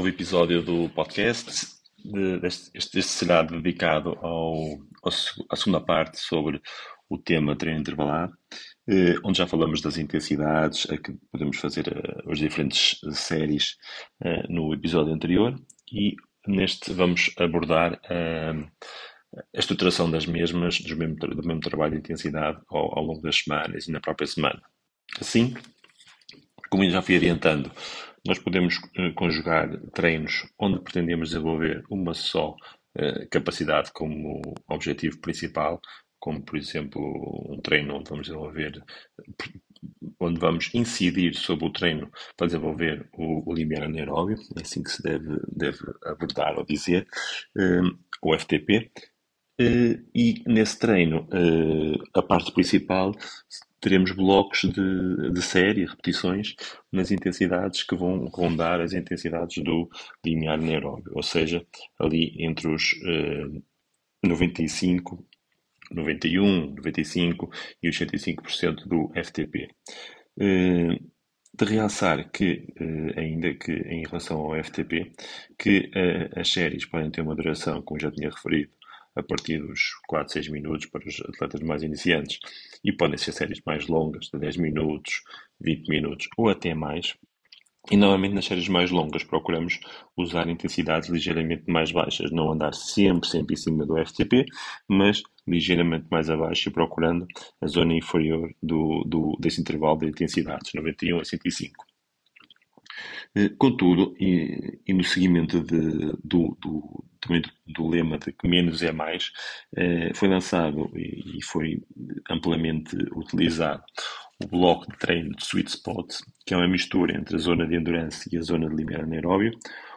novo episódio do podcast. Este, este será dedicado ao, à segunda parte sobre o tema treino intervalado, eh, onde já falamos das intensidades a que podemos fazer eh, as diferentes séries eh, no episódio anterior e neste vamos abordar a estruturação das mesmas, do mesmo, do mesmo trabalho de intensidade ao, ao longo das semanas e na própria semana. Assim, como já fui adiantando, nós podemos uh, conjugar treinos onde pretendemos desenvolver uma só uh, capacidade como objetivo principal, como por exemplo um treino onde vamos desenvolver, onde vamos incidir sobre o treino para desenvolver o, o limiar anaeróbio, é assim que se deve, deve abordar ou dizer, uh, o FTP. e nesse treino, a parte principal teremos blocos de, de série, repetições, nas intensidades que vão rondar as intensidades do limiar anaeróbio, ou seja, ali entre os eh, 95, 91, 95 e os 105% do FTP. Eh, de realçar que, eh, ainda que em relação ao FTP, que eh, as séries podem ter uma duração, como já tinha referido, a partir dos 4, 6 minutos para os atletas mais iniciantes. E podem ser séries mais longas, de 10 minutos, 20 minutos ou até mais. E normalmente nas séries mais longas procuramos usar intensidades ligeiramente mais baixas, não andar sempre, sempre em cima do FTP, mas ligeiramente mais abaixo e procurando a zona inferior do, do, desse intervalo de intensidades, 91 a 105. Eh, contudo, e, e no seguimento de, do, do, também do, do, lema de que menos é mais, eh, foi lançado e, e, foi amplamente utilizado o bloco de treino de Sweet Spot, que é uma mistura entre a zona de endurance e a zona de limiar anaeróbio,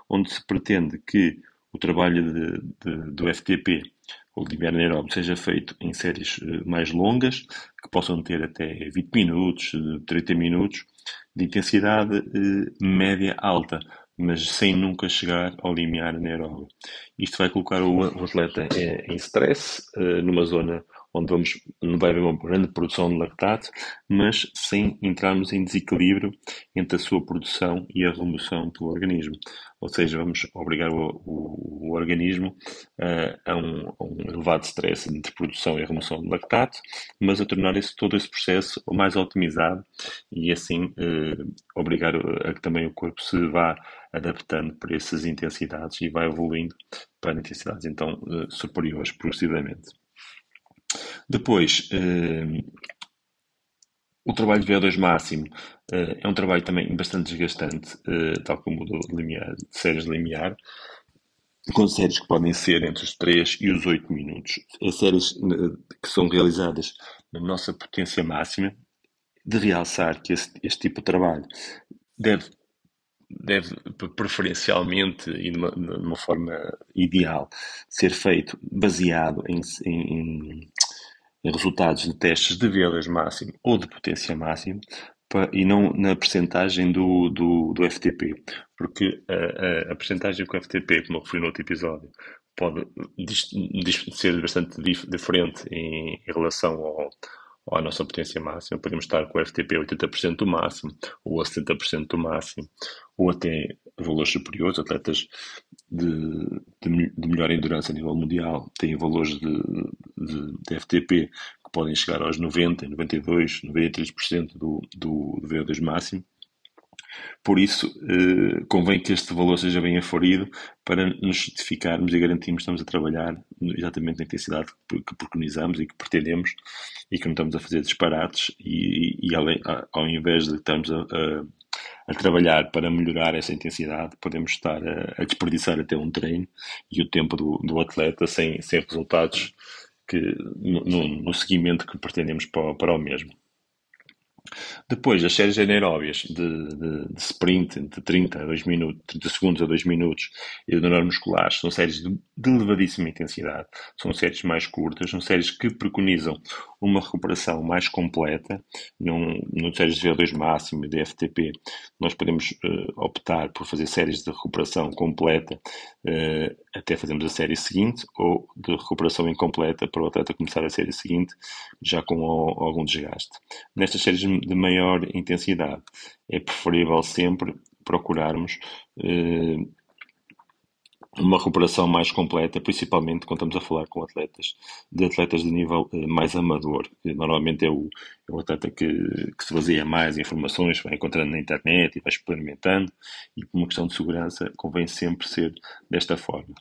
onde se pretende que o trabalho de, de, do FTP, ou limiar anaeróbio, seja feito em séries eh, mais longas, que possam ter até 20 minutos, 30 minutos, de intensidade eh, média alta, mas sem nunca chegar ao limiar anaeróbio. Isto vai colocar o, o atleta em, stress, eh, numa zona onde vamos, não vai haver uma grande produção de lactato, mas sem entrarmos em desequilíbrio entre a sua produção e a remoção do organismo. Ou seja, vamos obrigar o, o, o organismo uh, a, um, a, um, elevado stress entre produção e remoção de lactato, mas a tornar esse, todo esse processo mais otimizado e assim uh, obrigar a que também o corpo se vá adaptando para essas intensidades e vai evoluindo para intensidades então uh, superiores progressivamente. Depois, uh, o trabalho de VO2 máximo uh, é um trabalho também bastante desgastante, uh, tal como o do de séries limiar, com séries que podem ser entre os 3 e os 8 minutos. As séries que são realizadas na nossa potência máxima, de realçar que esse, este tipo de trabalho deve deve preferencialmente e de uma, de uma, forma ideal ser feito baseado em, em, resultados de testes de velas máximo ou de potência máximo e não na percentagem do, do, do FTP, porque a, a, a percentagem com o FTP, como eu referi no outro episódio, pode ser bastante dif diferente em, em relação ao, à nossa potência máxima. Podemos estar com o FTP 80% do máximo, ou a 70% do máximo, ou até valores superiores. Atletas de, de, de melhor endurance a nível mundial têm valores de, de, de, FTP que podem chegar aos 90, 92, 93% do, do, do VO2 máximo. Por isso, eh, convém que este valor seja bem aferido para nos justificarmos e garantirmos que estamos a trabalhar exatamente na intensidade que preconizamos e que pretendemos e que não estamos a fazer disparates e, e além, ao invés de estarmos a, a, a, trabalhar para melhorar essa intensidade, podemos estar a, a desperdiçar até um treino e o tempo do, do atleta sem, sem resultados que, no, no seguimento que pretendemos para, para o mesmo. Depois, as séries anaeróbias de, de, de, sprint de 30 a 2 minutos, 30 segundos a 2 minutos e de musculares são séries de, de elevadíssima intensidade. São séries mais curtas, são séries que preconizam uma recuperação mais completa. Num, no séries de VO2 máximo e de FTP, nós podemos uh, optar por fazer séries de recuperação completa uh, até fazermos a série seguinte ou de recuperação incompleta para o atleta começar a série seguinte já com algum desgaste. Nestas séries de maior intensidade, é preferível sempre procurarmos eh, uma recuperação mais completa, principalmente quando estamos a falar com atletas, de atletas de nível eh, mais amador. Que normalmente é o, é o atleta que, que se baseia mais em informações, vai encontrando na internet e vai experimentando, e por uma questão de segurança convém sempre ser desta forma.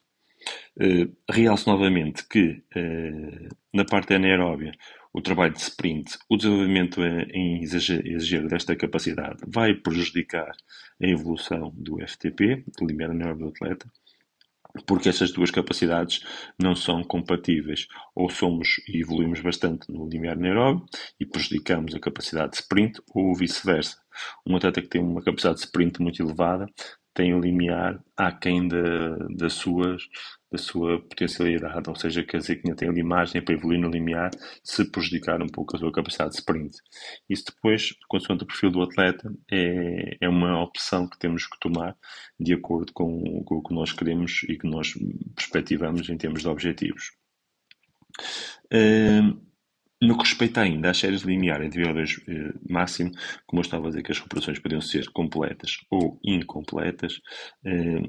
Uh, realço novamente que uh, na parte anaeróbia o trabalho de sprint, o desenvolvimento em exagero desta capacidade vai prejudicar a evolução do FTP, do limiar anaeróbio do atleta, porque essas duas capacidades não são compatíveis. Ou somos e evoluímos bastante no limiar anaeróbio e prejudicamos a capacidade de sprint, ou vice-versa. Um atleta que tem uma capacidade de sprint muito elevada tem o limiar aquém da, das suas, da sua potencialidade, ou seja, quer dizer que ainda tem ali margem para evoluir no limiar se prejudicar um pouco a sua capacidade de sprint. Isso depois, consoante o perfil do atleta, é, é uma opção que temos que tomar de acordo com, com o que nós queremos e que nós perspectivamos em termos de objetivos. Uh, no que respeita ainda às séries lineares de VO2 eh, máximo, como eu estava a dizer que as recuperações podiam ser completas ou incompletas, eh,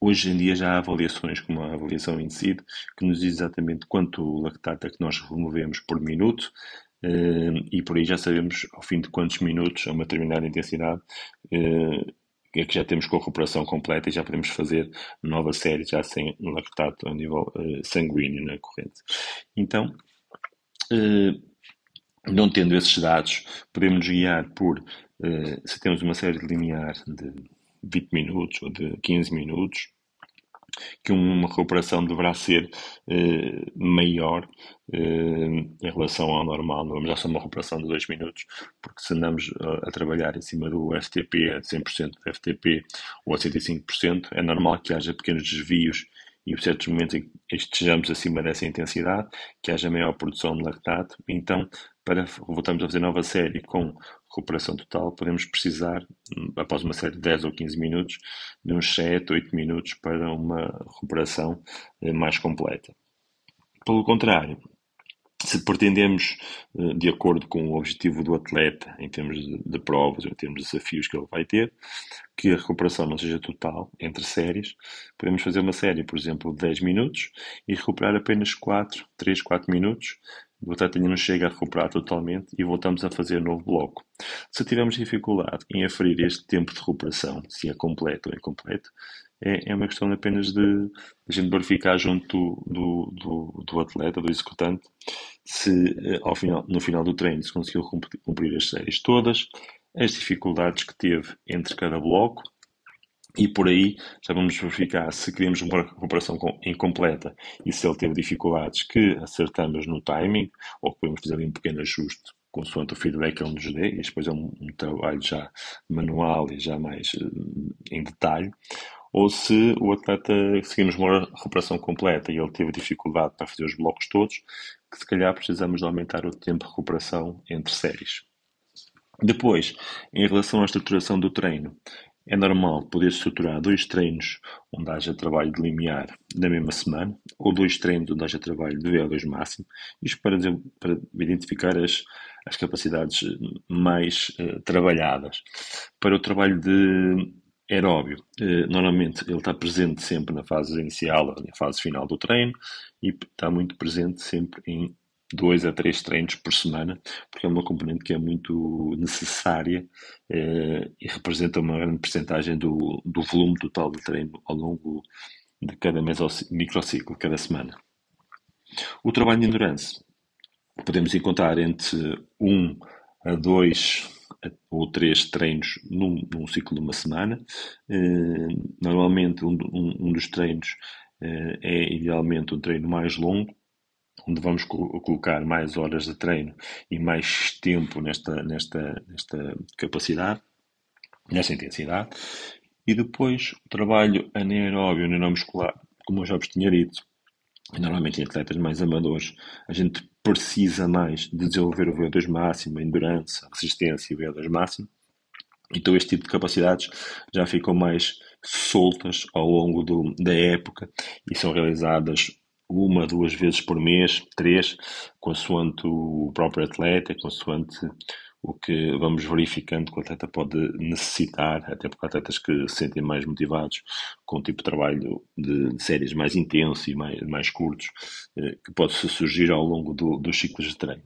hoje em dia já há avaliações, como a avaliação INSID, que nos diz exatamente quanto lactato é que nós removemos por minuto, eh, e por aí já sabemos ao fim de quantos minutos, a uma determinada intensidade, é que já temos com a recuperação completa e já podemos fazer nova série já sem lactato a nível sanguíneo na corrente. Então, eh, não tendo esses dados, podemos guiar por eh, se temos uma série linear de 20 minutos ou de 15 minutos, que uma recuperação deverá ser eh, maior em relação ao normal. Não vamos já uma recuperação de 2 minutos, porque se andamos a, a, trabalhar em cima do FTP a 100% do FTP ou a 105%, é normal que haja pequenos desvios e certos momentos em que estejamos acima dessa intensidade, que haja maior produção de lactato, então para voltarmos a fazer nova série com recuperação total, podemos precisar, hum, após uma série de 10 ou 15 minutos, de uns 7, 8 minutos para uma recuperação eh, mais completa. Pelo contrário, se pretendemos, eh, de acordo com o objetivo do atleta, em termos de, provas, em termos de desafios que ele vai ter, que a recuperação não seja total entre séries, podemos fazer uma série, por exemplo, de 10 minutos e recuperar apenas 4, 3, 4 minutos. O atleta ainda não chega a recuperar totalmente e voltamos a fazer novo bloco. Se tivermos dificuldade em aferir este tempo de recuperação, se é completo ou incompleto, é, é uma questão apenas de, de a gente verificar junto do, do, do, atleta, do executante, se eh, ao final, no final do treino se conseguiu cumprir as séries todas, as dificuldades que teve entre cada bloco e por aí já vamos verificar se queremos uma recuperação incompleta e se ele teve dificuldades que acertamos no timing ou que podemos fazer ali um pequeno ajuste consoante o feedback que ele nos dê, e depois é um, um trabalho já manual e já mais uh, em detalhe, ou se o atleta seguimos uma recuperação completa e ele teve dificuldade para fazer os blocos todos, que se calhar precisamos de aumentar o tempo de recuperação entre séries. Depois, em relação à estruturação do treino, é normal poder estruturar dois treinos onde haja trabalho de limiar na mesma semana, ou dois treinos onde haja trabalho de VO2 máximo, isto para, para identificar as, as capacidades mais uh, trabalhadas. Para o trabalho de aeróbio, eh, normalmente ele está presente sempre na fase inicial, na fase final do treino, e está muito presente sempre em dois a três treinos por semana, porque é uma componente que é muito necessária eh, e representa uma grande percentagem do, do volume total de treino ao longo de cada microciclo, cada semana. O trabalho de endurance podemos encontrar entre um a dois ou três treinos num, num ciclo de uma semana. Eh, normalmente, um, um, um dos treinos eh, é idealmente um treino mais longo, onde vamos co colocar mais horas de treino e mais tempo nesta, nesta, nesta capacidade, nesta intensidade. E depois o trabalho anaeróbio, neuromuscular, como eu já vos tinha dito, normalmente em atletas mais amadores, a gente precisa mais de desenvolver o VO2 máximo, a endurance, a resistência e o VO2 máximo. Então este tipo de capacidades já ficam mais soltas ao longo do, da época e são realizadas uma, duas vezes por mês, três, consoante o próprio atleta, consoante o que vamos verificando que o atleta pode necessitar, até porque há atletas que se sentem mais motivados com o tipo de trabalho de, de séries mais intenso e mais, mais curtos, eh, que pode surgir ao longo do, dos ciclos de treino.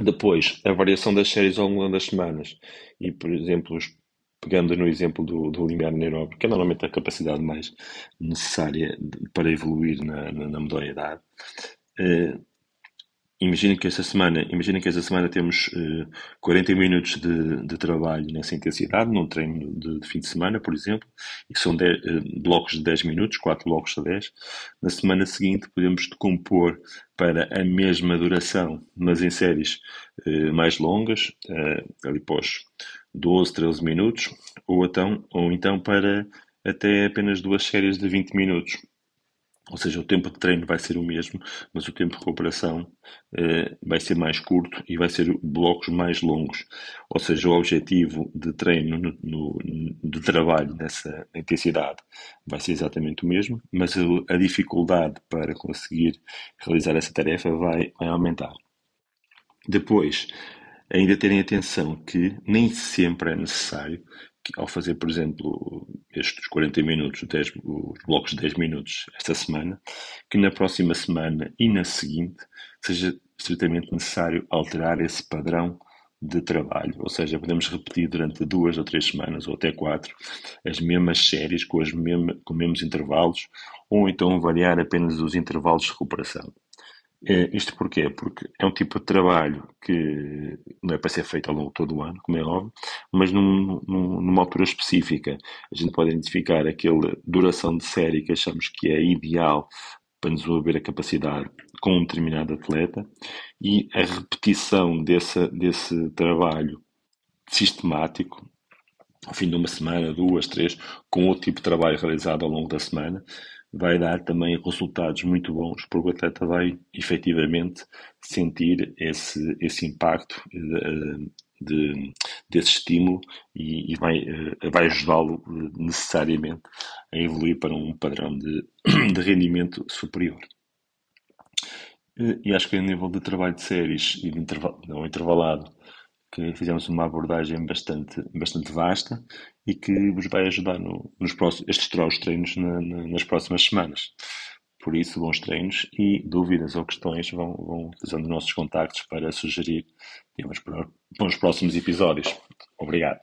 Depois, a variação das séries ao longo das semanas. E, por exemplo, pegando no exemplo do, do limiar anaeróbico, que é normalmente a capacidade mais necessária para evoluir na, na, na modalidade, eh, Imagina que esta semana, imagina que esta semana temos uh, eh, 40 minutos de, de, trabalho nessa intensidade, num treino de, de, fim de semana, por exemplo, e são 10, uh, eh, blocos de 10 minutos, 4 blocos de 10. Na semana seguinte podemos decompor para a mesma duração, mas em séries uh, mais longas, ali pós 12, 13 minutos, ou então, ou então para até apenas duas séries de 20 minutos. Ou seja, o tempo de treino vai ser o mesmo, mas o tempo de recuperação eh, vai ser mais curto e vai ser blocos mais longos. Ou seja, o objetivo de treino, no, no, de trabalho nessa intensidade vai ser exatamente o mesmo, mas a, a dificuldade para conseguir realizar essa tarefa vai, vai aumentar. Depois, ainda terem atenção que nem sempre é necessário ao fazer, por exemplo, estes 40 minutos, 10, os blocos de 10 minutos esta semana, que na próxima semana e na seguinte seja estritamente necessário alterar esse padrão de trabalho. Ou seja, podemos repetir durante duas ou três semanas, ou até quatro, as mesmas séries com, com mesmos intervalos, ou então variar apenas os intervalos de recuperação. É, isto porquê? Porque é um tipo de trabalho que não é para ser feito ao longo de todo o ano, como é óbvio, mas num, num, numa altura específica. A gente pode identificar aquela duração de série que achamos que é ideal para desenvolver a capacidade com um determinado atleta e a repetição desse, desse trabalho sistemático ao fim de uma semana, duas, três, com outro tipo de trabalho realizado ao longo da semana, vai dar também resultados muito bons, porque o atleta vai efetivamente sentir esse, esse impacto de, de, desse estímulo e, e vai, eh, vai ajudá-lo necessariamente a evoluir para um padrão de, de rendimento superior. E acho que a nível de trabalho de séries e de interval, não intervalado, que fizemos uma abordagem bastante, bastante vasta e que vos vai ajudar no, nos próximos, estruturar os treinos na, na, nas próximas semanas. Por isso, bons treinos e dúvidas ou questões vão, vão fazendo nossos contactos para sugerir temas para, para os próximos episódios. Obrigado.